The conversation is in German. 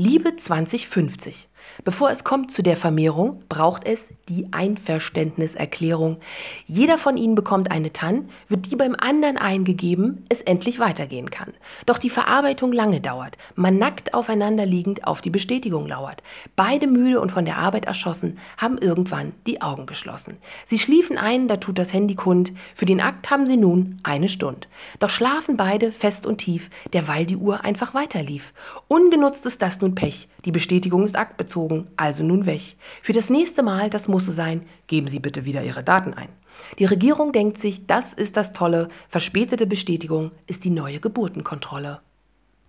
Liebe 2050. Bevor es kommt zu der Vermehrung, braucht es die Einverständniserklärung. Jeder von Ihnen bekommt eine TAN, wird die beim anderen eingegeben, es endlich weitergehen kann. Doch die Verarbeitung lange dauert, man nackt aufeinander liegend auf die Bestätigung lauert. Beide müde und von der Arbeit erschossen, haben irgendwann die Augen geschlossen. Sie schliefen ein, da tut das Handy kund, für den Akt haben sie nun eine Stunde. Doch schlafen beide fest und tief, derweil die Uhr einfach weiterlief. Ungenutzt ist das nun Pech, die Bestätigung ist aktbezogen, also nun weg. Für das nächste Mal, das muss so sein, geben Sie bitte wieder Ihre Daten ein. Die Regierung denkt sich, das ist das Tolle, verspätete Bestätigung ist die neue Geburtenkontrolle.